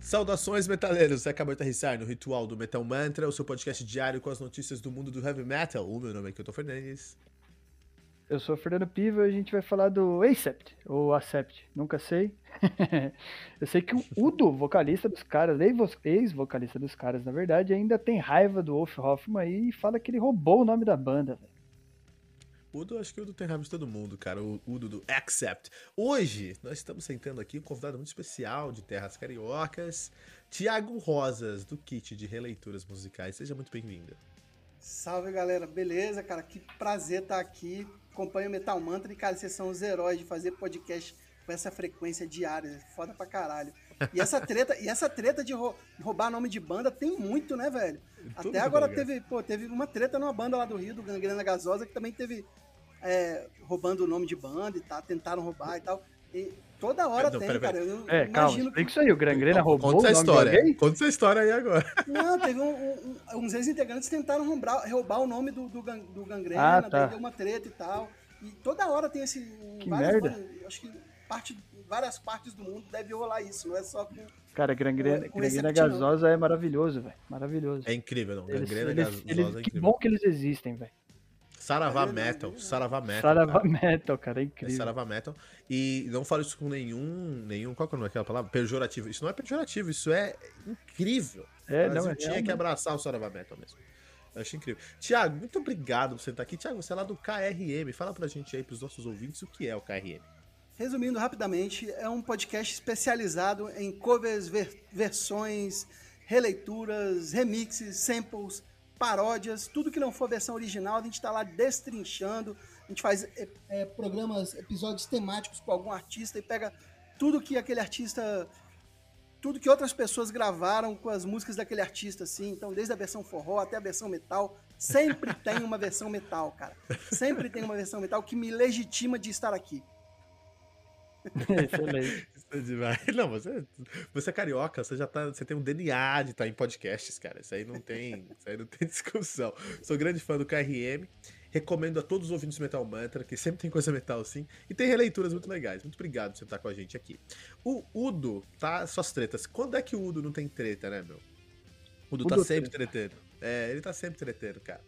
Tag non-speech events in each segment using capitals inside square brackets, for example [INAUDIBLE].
Saudações, metaleiros! Acabou de aterrissar no Ritual do Metal Mantra, o seu podcast diário com as notícias do mundo do heavy metal. O meu nome é Kilton Fernandes. Eu sou o Fernando Piva e a gente vai falar do Acept, ou Acept, nunca sei. [LAUGHS] Eu sei que o Udo, vocalista dos caras, ex-vocalista dos caras, na verdade, ainda tem raiva do Wolf Hoffman e fala que ele roubou o nome da banda, velho. Udo, acho que o Udo tem raiva de todo mundo, cara. O Udo do Accept. Hoje, nós estamos sentando aqui um convidado muito especial de Terras Cariocas, Tiago Rosas, do Kit de Releituras Musicais. Seja muito bem-vindo. Salve, galera. Beleza, cara? Que prazer estar aqui. Acompanho o Metal Mantra e, cara, vocês são os heróis de fazer podcast com essa frequência diária. Foda pra caralho. E essa [LAUGHS] treta, e essa treta de roubar nome de banda tem muito, né, velho? Tudo Até agora teve, pô, teve uma treta numa banda lá do Rio, do Gangrena Gasosa, que também teve é, roubando o nome de banda e tal, tentaram roubar e tal. E toda hora não, tem, pera, pera. cara. Eu é, calma, explica que... isso aí. O Gangrena roubou Conta essa história. Conta essa história aí agora. Não, teve um, um, uns ex-integrantes tentaram roubar, roubar o nome do, do, do Gangrena, ah, tá. deu uma treta e tal. E toda hora tem esse... Que merda. Bandas, acho que parte, várias partes do mundo deve rolar isso, não é só com... Cara, gangrena, com, gangrena gasosa é maravilhoso, velho. Maravilhoso. É incrível, não. Gangrena eles, gasosa eles, é incrível. Que bom que eles existem, velho. Saravá Metal, Saravá Metal. Saravá Metal, cara, é incrível. É Saravá Metal. E não falo isso com nenhum, nenhum, qual que é aquela palavra? Pejorativo. Isso não é pejorativo, isso é incrível. É, Mas não, é tinha que abraçar o Saravá Metal mesmo. Eu achei incrível. Tiago, muito obrigado por você estar aqui. Tiago, você é lá do KRM. Fala pra gente aí, pros nossos ouvintes, o que é o KRM. Resumindo rapidamente, é um podcast especializado em covers, ver versões, releituras, remixes, samples, paródias, tudo que não for versão original, a gente está lá destrinchando. A gente faz é, é, programas, episódios temáticos com algum artista e pega tudo que aquele artista. Tudo que outras pessoas gravaram com as músicas daquele artista, assim. Então, desde a versão forró até a versão metal, sempre tem uma versão metal, cara. Sempre tem uma versão metal que me legitima de estar aqui. [LAUGHS] Excelente. É não, você, você é carioca, você já tá. Você tem um DNA de estar tá em podcasts, cara. Isso aí não tem. Isso aí não tem [LAUGHS] discussão. Sou grande fã do KRM. Recomendo a todos os ouvintes do Metal Mantra, que sempre tem coisa metal sim. E tem releituras muito legais. Muito obrigado por você estar com a gente aqui. O Udo, tá? Suas tretas. Quando é que o Udo não tem treta, né, meu? O Udo, Udo tá sempre treteiro. É, ele tá sempre treteiro, cara.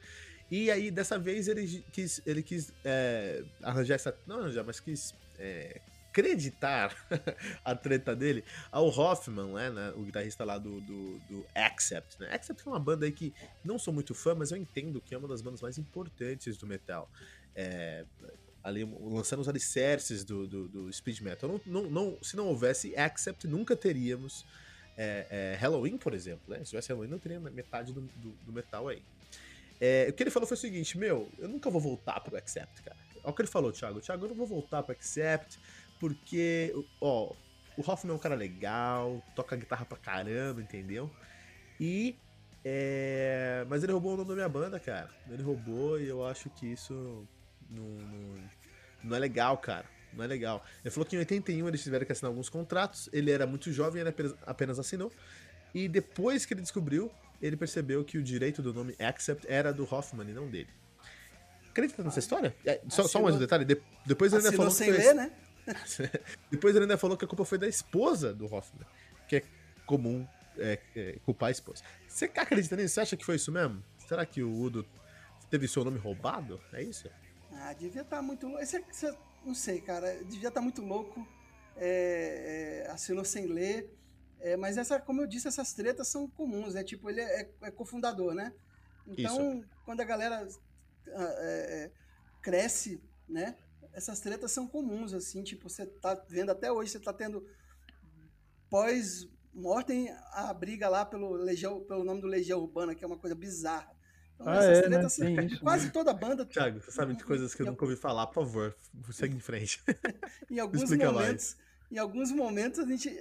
E aí, dessa vez, ele quis, ele quis é, arranjar essa. Não arranjar, mas quis é, acreditar [LAUGHS] a treta dele ao Hoffman, né, né, o guitarrista lá do, do, do Accept. Né? Accept é uma banda aí que não sou muito fã, mas eu entendo que é uma das bandas mais importantes do metal. É, ali lançando os alicerces do, do, do speed metal. Não, não, não, se não houvesse Accept, nunca teríamos é, é, Halloween, por exemplo. Né? Se tivesse Halloween, não teria metade do, do, do metal aí. É, o que ele falou foi o seguinte: Meu, eu nunca vou voltar pro Accept, cara. Olha o que ele falou, Thiago. Thiago, eu não vou voltar pro Accept porque, ó, o Hoffman é um cara legal, toca guitarra pra caramba, entendeu? E. É... Mas ele roubou o nome da minha banda, cara. Ele roubou e eu acho que isso não, não, não é legal, cara. Não é legal. Ele falou que em 81 eles tiveram que assinar alguns contratos. Ele era muito jovem, ele apenas, apenas assinou. E depois que ele descobriu, ele percebeu que o direito do nome Accept era do Hoffman e não dele. Acredita nessa história? É, só, só mais um detalhe. De, depois ele ainda falou sem que. Ler, né? [LAUGHS] Depois ele ainda falou que a culpa foi da esposa do Hoffman, que é comum é, é, culpar a esposa. Você acredita nisso? Você acha que foi isso mesmo? Será que o Udo teve seu nome roubado? É isso? Ah, devia estar tá muito louco. Esse, esse, não sei, cara. Devia estar tá muito louco. É, é, assinou sem ler. É, mas essa, como eu disse, essas tretas são comuns, né? Tipo, ele é, é cofundador, né? Então, isso. quando a galera ah, é, cresce, né? Essas tretas são comuns, assim, tipo, você tá vendo até hoje, você tá tendo pós-mortem a briga lá pelo, Legião, pelo nome do Legião Urbana, que é uma coisa bizarra. Então, ah, essas é, né? tretas, né? Sim, [LAUGHS] quase toda a banda. Thiago, você sabe de coisas que eu nunca ouvi falar, por favor, segue em frente. [LAUGHS] em alguns momentos, mais. em alguns momentos a gente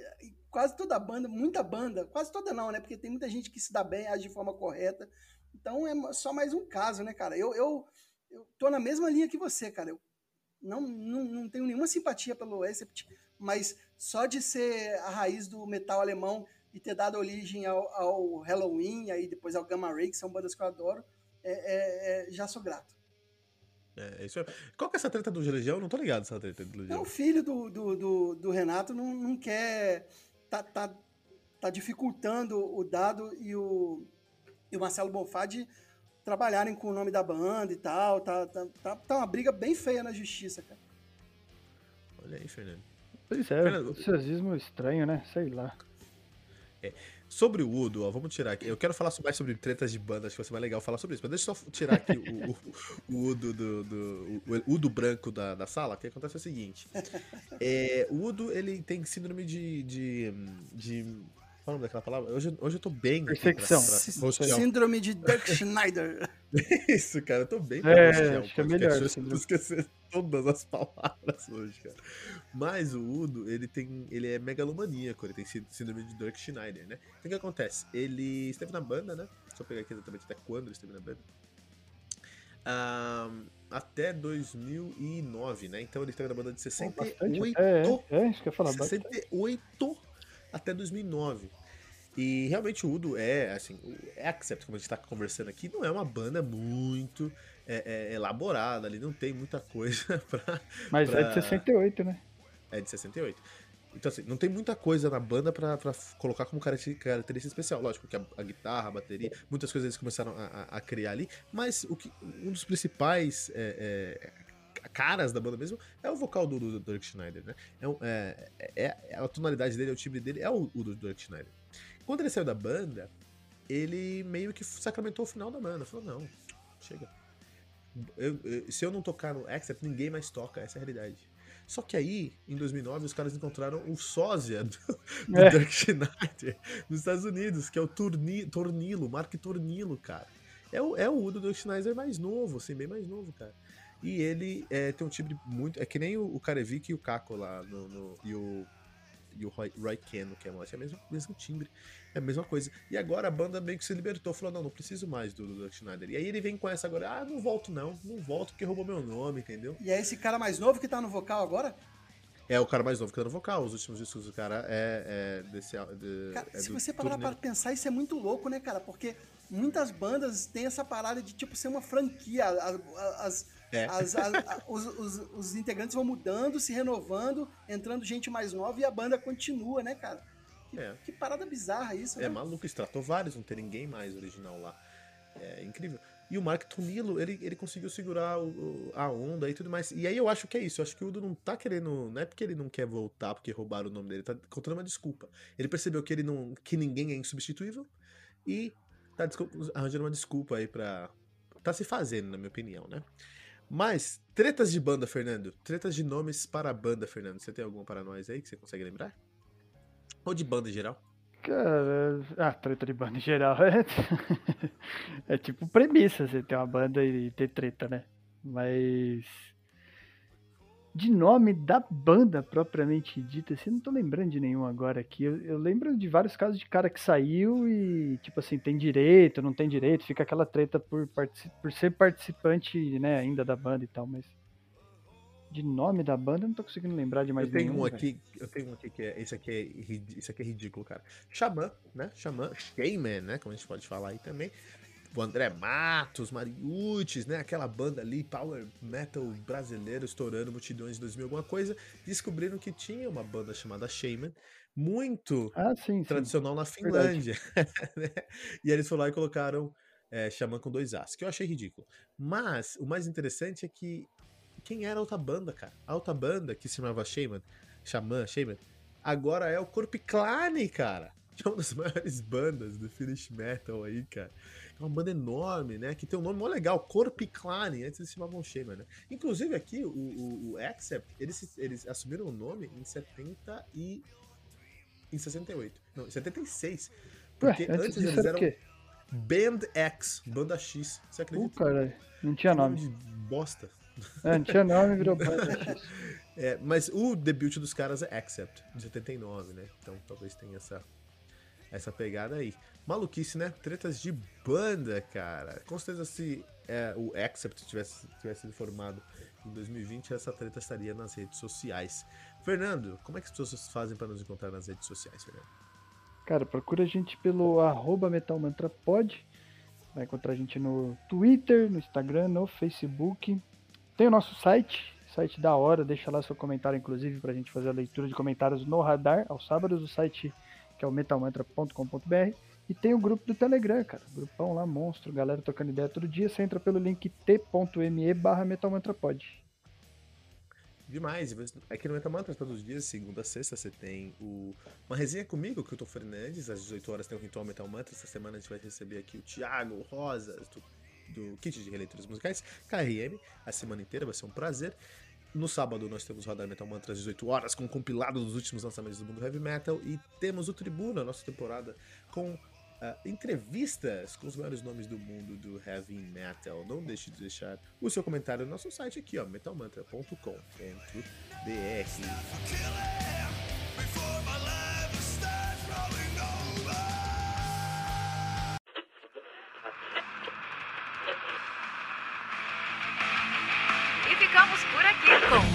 quase toda a banda, muita banda, quase toda não, né? Porque tem muita gente que se dá bem, age de forma correta. Então é só mais um caso, né, cara? Eu, eu, eu tô na mesma linha que você, cara. Eu não, não, não tenho nenhuma simpatia pelo Acept, mas só de ser a raiz do metal alemão e ter dado origem ao, ao Halloween, aí depois ao Gamma Ray, que são bandas que eu adoro, é, é, é, já sou grato. É, isso é... Qual que é essa treta do Legião? Não tô ligado essa treta do Legião. É o filho do, do, do, do, Renato não, não quer. Tá, tá tá dificultando o Dado e o, e o Marcelo Bonfá de trabalharem com o nome da banda e tal. Tá, tá, tá, tá uma briga bem feia na justiça, cara. Olha aí, Fernando. Pois é, Fernando, o socialismo estranho, né? Sei lá. Sobre o Udo, ó, vamos tirar aqui. Eu quero falar mais sobre tretas de banda, acho que vai ser mais legal falar sobre isso. Mas deixa eu só tirar aqui o, o, o Udo do, do- o Udo branco da, da sala. O que acontece é o seguinte. É, o Udo, ele tem síndrome de. de, de qual é o nome daquela palavra? Hoje, hoje eu tô bem. aqui pra- pra-. Síndrome de Dirk Schneider. [LAUGHS] Isso, cara, eu tô bem É, acho que é melhor, eu tô esquecendo todas as palavras hoje, cara. Mas o Udo, ele tem. Ele é megalomaníaco, ele tem sí- síndrome de Dirk Schneider, né? Então o que acontece? Ele esteve na banda, né? Deixa eu pegar aqui exatamente até quando ele esteve na banda. Ahn, até 2009, né? Então ele esteve na banda de Pô, bastante 68 até, é, é, isso que eu falar. bastante. 68 até 2009. E realmente o Udo é, assim, o Accept, como a gente tá conversando aqui, não é uma banda muito é, é, elaborada ali, não tem muita coisa [LAUGHS] pra. Mas é pra- de 68, né? É de 68. Então, assim, não tem muita coisa na banda pra, pra colocar como caracter- característica especial. Lógico que a, a guitarra, a bateria, muitas coisas eles começaram a, a- a criar ali, mas o que, um dos principais é, é, caras da banda mesmo é o vocal do, do Dirk Schneider, né? É, um- é- é- é- a tonalidade dele, o timbre dele é o, o do Dirk Schneider. Quando ele saiu da banda, ele meio que sacramentou o final da banda. Falou, não, chega. Eu- eu- se eu não tocar no Accept, ninguém mais toca, essa é a realidade. Só que aí, em 2009, os caras encontraram o sósia do, do [LAUGHS] É. Dirk Schneider nos Estados Unidos, que é o Torni, Tornilo, Mark Tornilo, cara. É o, é o Udo Dirk Schneider mais novo, assim, bem mais novo, cara. E ele é, tem um timbre muito. É que nem o, o Karevik e o Kako lá, no, no- e o, e o Roy, Roy Keno, que é, é o mesmo, mesmo timbre. É a mesma coisa. E agora a banda meio que se libertou, falou: não, não preciso mais do, do Schneider. E aí ele vem com essa agora: ah, não volto não, não volto porque roubou meu nome, entendeu? E é esse cara mais novo que tá no vocal agora? É o cara mais novo que tá no vocal. Os últimos discos do cara é, é desse. De, Cara, é se você parar turnê. para pensar, isso é muito louco, né, cara? Porque muitas bandas têm essa parada de, tipo, ser uma franquia. A- a- As, É. as- a- a- os, os- os integrantes vão mudando, se renovando, entrando gente mais nova e a banda continua, né, cara? Que, É. que parada bizarra isso, É né? maluco, Stratovarius, não tem ninguém mais original lá. É incrível. E o Mark Tonilo, ele, ele conseguiu segurar o- a onda e tudo mais. E aí eu acho que é isso. Eu acho que o Udo não tá querendo. Não é porque ele não quer voltar porque roubaram o nome dele, tá contando uma desculpa. Ele percebeu que ele não. que ninguém é insubstituível e tá arranjando uma desculpa aí pra. Tá se fazendo, na minha opinião, né? Mas, tretas de banda, Fernando. Tretas de nomes para a banda, Fernando. Você tem alguma para nós aí que você consegue lembrar? Ou de banda em geral? Cara, ah, treta de banda em geral [LAUGHS] é, é tipo premissa você ter uma banda e ter treta, né? Mas de nome da banda propriamente dita, assim, não tô lembrando de nenhum agora aqui. Eu, eu lembro de vários casos de cara que saiu e, tipo assim, tem direito, não tem direito, fica aquela treta por, por ser participante, né, ainda da banda e tal, mas de nome da banda eu não tô conseguindo lembrar de mais eu tenho nenhum. um aqui, eu tenho um aqui que é esse aqui é esse aqui é ridículo, cara. Xamã, né? Xamã, Shayman, né? Como a gente pode falar aí também. O André Matos, Mariucci, né? Aquela banda ali, power metal brasileiro estourando multidões em 2000 alguma coisa, descobriram que tinha uma banda chamada Shaman, muito Ah, sim, sim. tradicional na Finlândia. [LAUGHS] né? E eles foram lá e colocaram é, Xamã com dois As, que eu achei ridículo. Mas o mais interessante é que quem era a outra banda, cara? A outra banda que se chamava Shaman, Xamã, Shaman, agora é o Corpiclane, cara. Que [LAUGHS] é uma das maiores bandas do Finnish Metal aí, cara. Uma banda enorme, né? Que tem um nome mó legal, Corpiclane. Antes eles se chamavam Shaman, né? Inclusive aqui, o, o, o Accept, eles, eles assumiram o nome em 70 e... Em 68. Não, em 76. Ué, Porque antes antes disso eles eram? Band X, Banda X. Você Uh, acredita? caralho, não tinha nome. de bosta. É, não tinha nome, virou banda. [LAUGHS] É, mas o debut dos caras é Accept, de 79, né? Então talvez tenha essa, essa pegada aí. Maluquice, né? Tretas de banda, cara. Com certeza se é, o Accept tivesse, tivesse sido formado em 2020, essa treta estaria nas redes sociais. Fernando, como é que as pessoas fazem para nos encontrar nas redes sociais, Fernando? Cara, procura a gente pelo arroba metalmantrapod. Vai encontrar a gente no Twitter, no Instagram, no Facebook. Tem o nosso site, site da hora. Deixa lá seu comentário, inclusive, pra gente fazer a leitura de comentários no radar. Aos sábados, o site que é o metalmantra.com.br. E tem o grupo do Telegram, cara. Grupão lá, monstro, galera trocando ideia todo dia. Você entra pelo link t.me barra metalmantrapod. Demais. Aqui no Metamantra, todos os dias, segunda a sexta, você tem o... uma resenha comigo, que eu tô Fernandes. Às 18 horas tem o Ritual Metal Mantra. Essa semana a gente vai receber aqui o Thiago Rosas, do, do Kit de Releituras Musicais. KRM, a semana inteira, vai ser um prazer. No sábado nós temos Rodar Metal Mantra às 18 horas, com um compilado dos últimos lançamentos do mundo heavy metal. E temos o Tribuna, nossa temporada, com uh, entrevistas com os maiores nomes do mundo do heavy metal. Não deixe de deixar o seu comentário no nosso site aqui, ó, metalmantra.com.br.